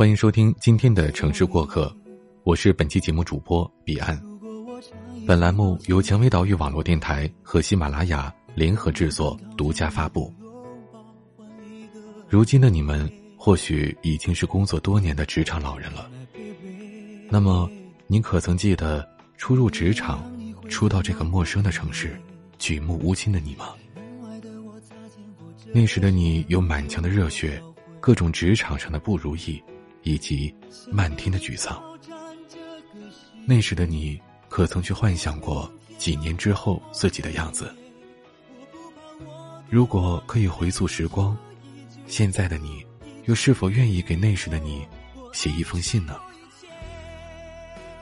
欢迎收听今天的城市过客，我是本期节目主播彼岸。本栏目由蔷薇岛屿网络电台和喜马拉雅联合制作，独家发布。如今的你们或许已经是工作多年的职场老人了，那么你可曾记得初入职场、初到这个陌生的城市、举目无亲的你吗？那时的你有满腔的热血，各种职场上的不如意。以及漫天的沮丧。那时的你，可曾去幻想过几年之后自己的样子？如果可以回溯时光，现在的你，又是否愿意给那时的你写一封信呢？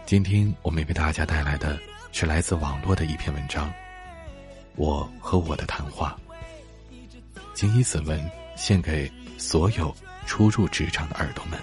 今天我们为大家带来的是来自网络的一篇文章，《我和我的谈话》。谨以此文献给所有初入职场的耳朵们。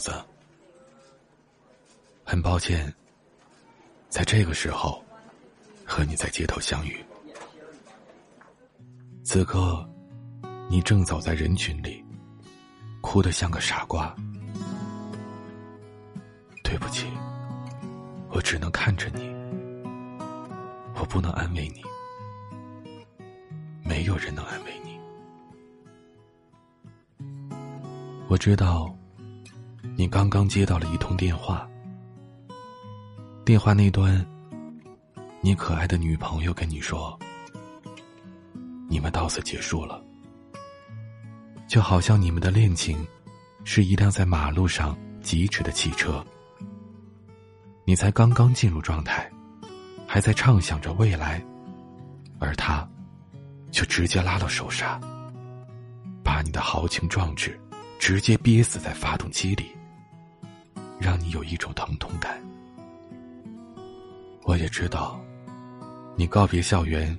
子，很抱歉，在这个时候和你在街头相遇。此刻，你正走在人群里，哭得像个傻瓜。对不起，我只能看着你，我不能安慰你，没有人能安慰你。我知道。你刚刚接到了一通电话，电话那端，你可爱的女朋友跟你说：“你们到此结束了。”就好像你们的恋情是一辆在马路上疾驰的汽车，你才刚刚进入状态，还在畅想着未来，而他却直接拉了手刹，把你的豪情壮志直接憋死在发动机里。让你有一种疼痛感。我也知道，你告别校园，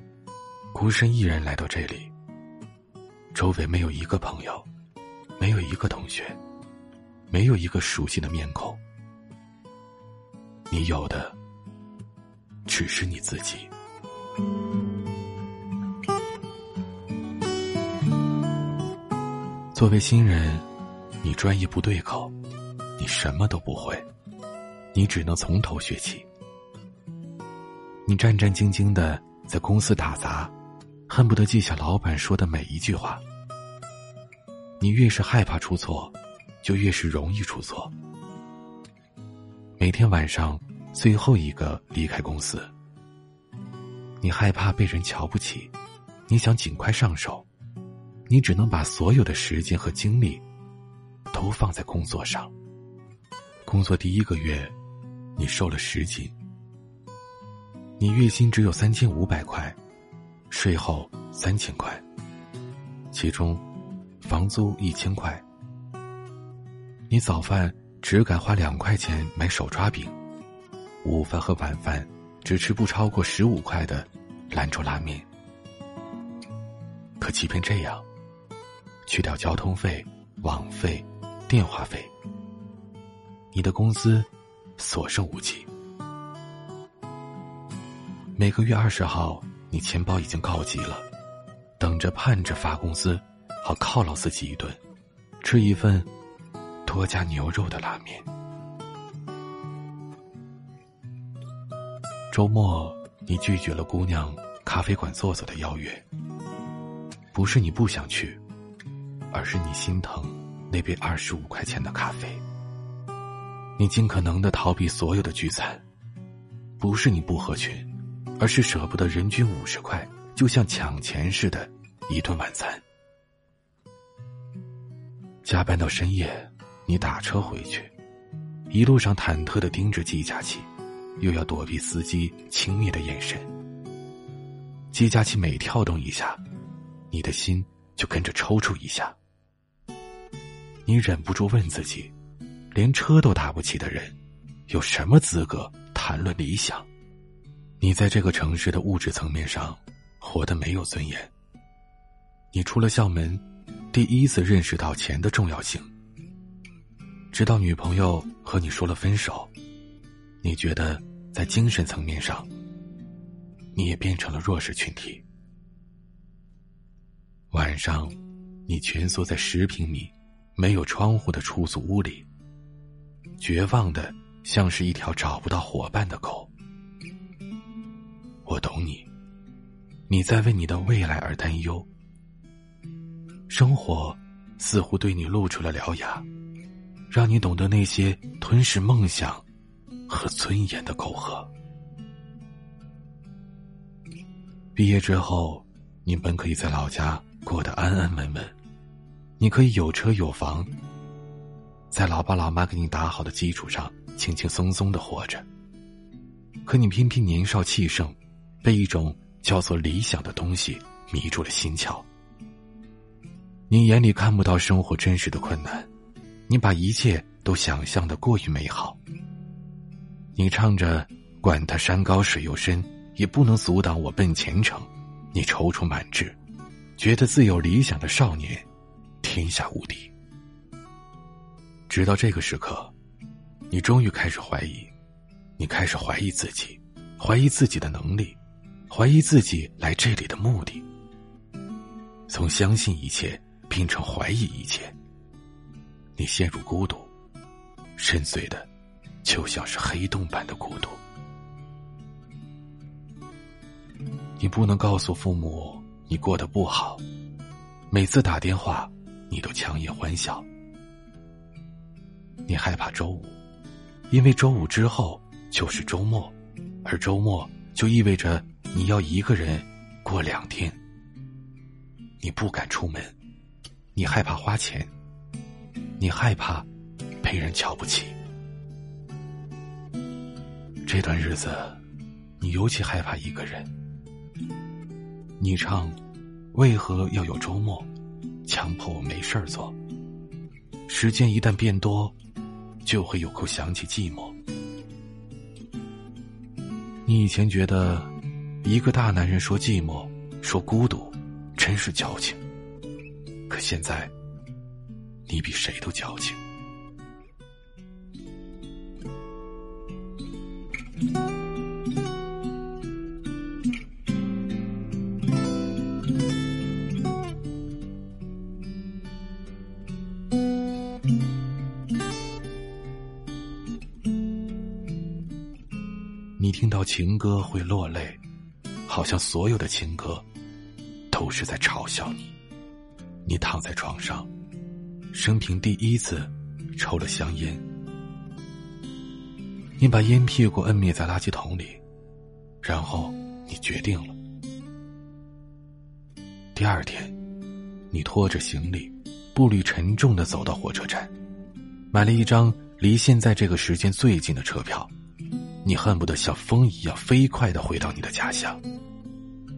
孤身一人来到这里。周围没有一个朋友，没有一个同学，没有一个熟悉的面孔。你有的，只是你自己。作为新人，你专业不对口。你什么都不会，你只能从头学起。你战战兢兢的在公司打杂，恨不得记下老板说的每一句话。你越是害怕出错，就越是容易出错。每天晚上最后一个离开公司，你害怕被人瞧不起，你想尽快上手，你只能把所有的时间和精力都放在工作上。工作第一个月，你瘦了十斤。你月薪只有三千五百块，税后三千块，其中房租一千块。你早饭只敢花两块钱买手抓饼，午饭和晚饭只吃不超过十五块的兰州拉面。可即便这样，去掉交通费、网费、电话费。你的工资所剩无几，每个月二十号，你钱包已经告急了，等着盼着发工资，好犒劳自己一顿，吃一份多加牛肉的拉面。周末，你拒绝了姑娘咖啡馆坐坐的邀约，不是你不想去，而是你心疼那杯二十五块钱的咖啡。你尽可能的逃避所有的聚餐，不是你不合群，而是舍不得人均五十块，就像抢钱似的，一顿晚餐。加班到深夜，你打车回去，一路上忐忑的盯着计价器，又要躲避司机轻蔑的眼神。机加器每跳动一下，你的心就跟着抽搐一下。你忍不住问自己：连车都打不起的人，有什么资格谈论理想？你在这个城市的物质层面上活得没有尊严。你出了校门，第一次认识到钱的重要性。直到女朋友和你说了分手，你觉得在精神层面上，你也变成了弱势群体。晚上，你蜷缩在十平米、没有窗户的出租屋里，绝望的像是一条找不到伙伴的狗。我懂你，你在为你的未来而担忧。生活似乎对你露出了獠牙，让你懂得那些吞噬梦想和尊严的苟合。毕业之后，你本可以在老家过得安安稳稳，你可以有车有房，在老爸老妈给你打好的基础上，轻轻松松的活着。可你偏偏年少气盛，被一种叫做理想的东西迷住了心窍。你眼里看不到生活真实的困难，你把一切都想象的过于美好。你唱着“管他山高水又深，也不能阻挡我奔前程”，你踌躇满志，觉得自有理想的少年，天下无敌。直到这个时刻，你终于开始怀疑，你开始怀疑自己，怀疑自己的能力，怀疑自己来这里的目的。从相信一切。变成怀疑一切，你陷入孤独，深邃的，就像是黑洞般的孤独。你不能告诉父母你过得不好，每次打电话，你都强颜欢笑。你害怕周五，因为周五之后就是周末，而周末就意味着你要一个人过两天。你不敢出门。你害怕花钱，你害怕被人瞧不起。这段日子，你尤其害怕一个人。你唱：“为何要有周末？强迫我没事儿做。时间一旦变多，就会有空想起寂寞。”你以前觉得，一个大男人说寂寞、说孤独，真是矫情。可现在，你比谁都矫情。情歌会落泪，好像所有的情歌都是在嘲笑你。你躺在床上，生平第一次抽了香烟。你把烟屁股摁灭在垃圾桶里，然后你决定了。第二天，你拖着行李，步履沉重的走到火车站，买了一张离现在这个时间最近的车票。你恨不得像风一样飞快的回到你的家乡，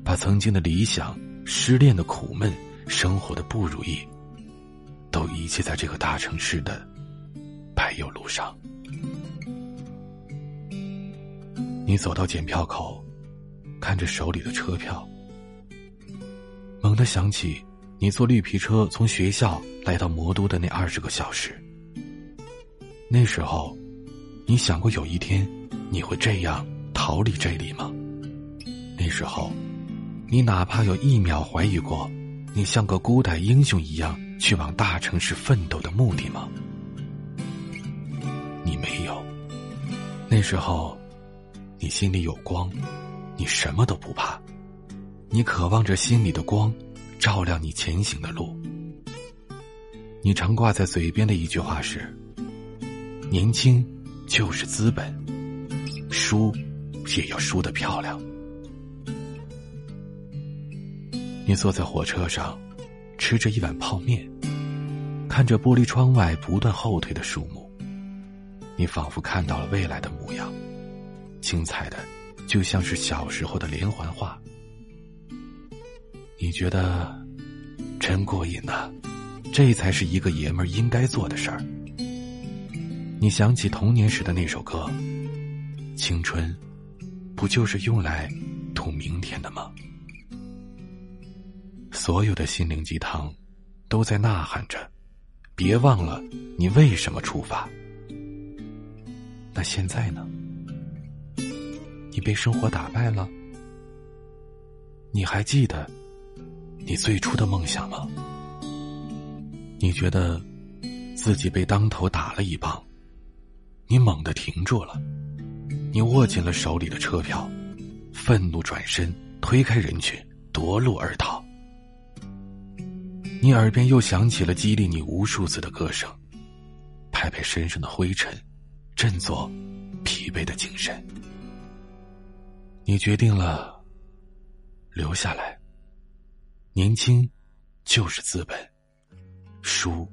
把曾经的理想、失恋的苦闷。生活的不如意，都遗弃在这个大城市的柏油路上。你走到检票口，看着手里的车票，猛地想起你坐绿皮车从学校来到魔都的那二十个小时。那时候，你想过有一天你会这样逃离这里吗？那时候，你哪怕有一秒怀疑过。你像个孤胆英雄一样去往大城市奋斗的目的吗？你没有。那时候，你心里有光，你什么都不怕。你渴望着心里的光，照亮你前行的路。你常挂在嘴边的一句话是：“年轻就是资本，输也要输得漂亮。”你坐在火车上，吃着一碗泡面，看着玻璃窗外不断后退的树木，你仿佛看到了未来的模样，精彩的就像是小时候的连环画。你觉得真过瘾呐？这才是一个爷们儿应该做的事儿。你想起童年时的那首歌，《青春》，不就是用来图明天的吗？所有的心灵鸡汤，都在呐喊着：别忘了你为什么出发。那现在呢？你被生活打败了？你还记得你最初的梦想吗？你觉得自己被当头打了一棒，你猛地停住了，你握紧了手里的车票，愤怒转身推开人群，夺路而逃。你耳边又响起了激励你无数次的歌声，拍拍身上的灰尘，振作疲惫的精神。你决定了留下来。年轻就是资本，输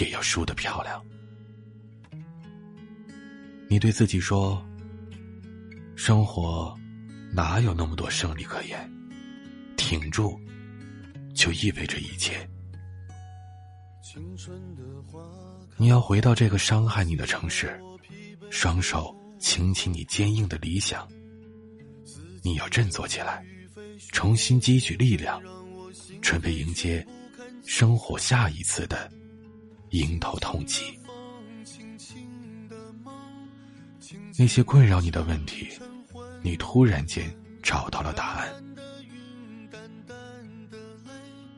也要输的漂亮。你对自己说：“生活哪有那么多胜利可言？挺住。”就意味着一切。你要回到这个伤害你的城市，双手轻轻你坚硬的理想。你要振作起来，重新积蓄力量，准备迎接生活下一次的迎头痛击。那些困扰你的问题，你突然间找到了答案。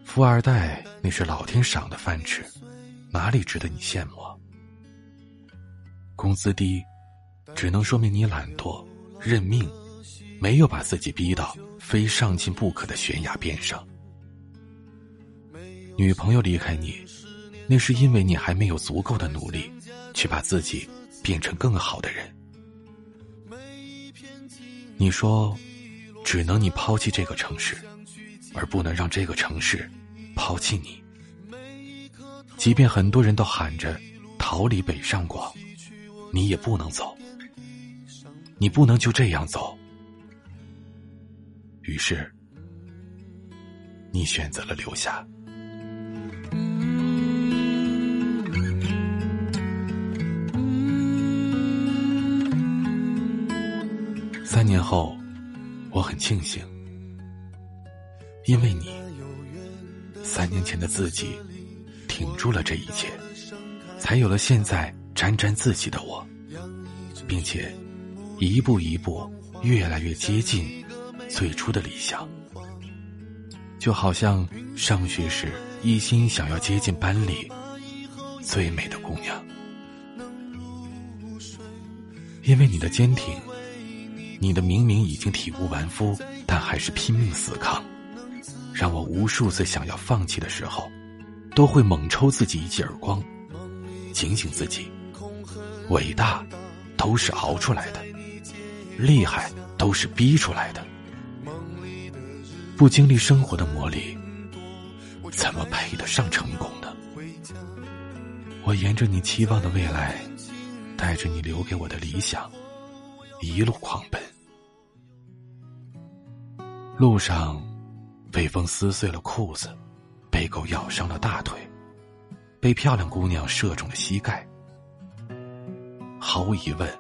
富二代那是老天赏的饭吃，哪里值得你羡慕？工资低，只能说明你懒惰、认命，没有把自己逼到非上进不可的悬崖边上。女朋友离开你，那是因为你还没有足够的努力，去把自己变成更好的人。你说，只能你抛弃这个城市，而不能让这个城市。抛弃你，即便很多人都喊着逃离北上广，你也不能走。你不能就这样走。于是，你选择了留下。三年后，我很庆幸，因为你。三年前的自己，挺住了这一切，才有了现在沾沾自喜的我，并且一步一步越来越接近最初的理想。就好像上学时一心想要接近班里最美的姑娘，因为你的坚挺，你的明明已经体无完肤，但还是拼命死扛。让我无数次想要放弃的时候，都会猛抽自己一记耳光，警醒自己：伟大都是熬出来的，厉害都是逼出来的。不经历生活的磨砺，怎么配得上成功呢？我沿着你期望的未来，带着你留给我的理想，一路狂奔，路上。被风撕碎了裤子，被狗咬伤了大腿，被漂亮姑娘射中了膝盖。毫无疑问，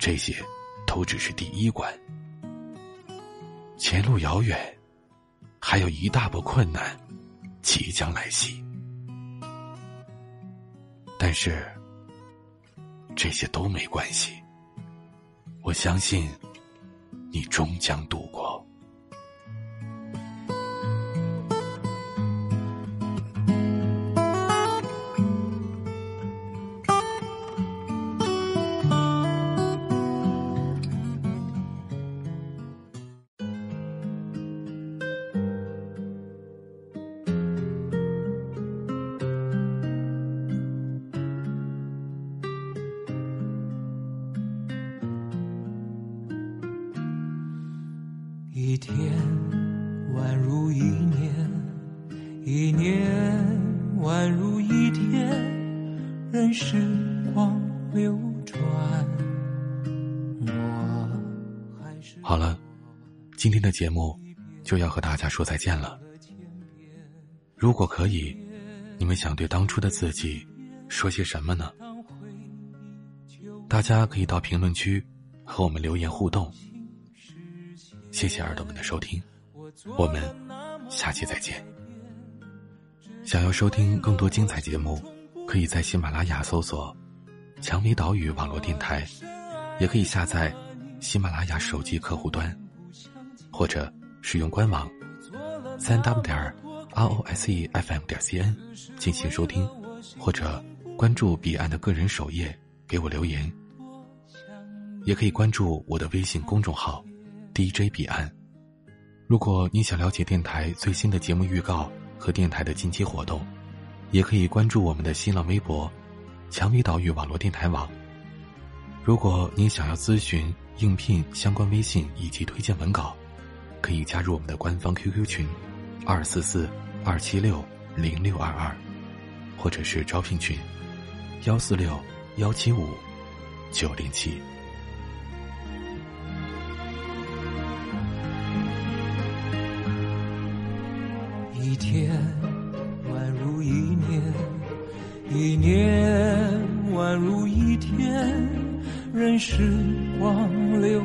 这些都只是第一关。前路遥远，还有一大波困难即将来袭。但是，这些都没关系。我相信，你终将度过。今天的节目就要和大家说再见了。如果可以，你们想对当初的自己说些什么呢？大家可以到评论区和我们留言互动。谢谢耳朵们的收听，我们下期再见。想要收听更多精彩节目，可以在喜马拉雅搜索“蔷薇岛屿网络电台”，也可以下载喜马拉雅手机客户端，或者使用官网三 w 点 r o s e f m 点 c n 进行收听，或者关注彼岸的个人首页给我留言。也可以关注我的微信公众号 “DJ 彼岸”。如果你想了解电台最新的节目预告和电台的近期活动，也可以关注我们的新浪微博“蔷薇岛屿网络电台网”。如果您想要咨询应聘相关微信以及推荐文稿，可以加入我们的官方 QQ 群：二四四二七六零六二二，或者是招聘群：幺四六幺七五九零七。一天宛如一年，一年宛如一天，任时光流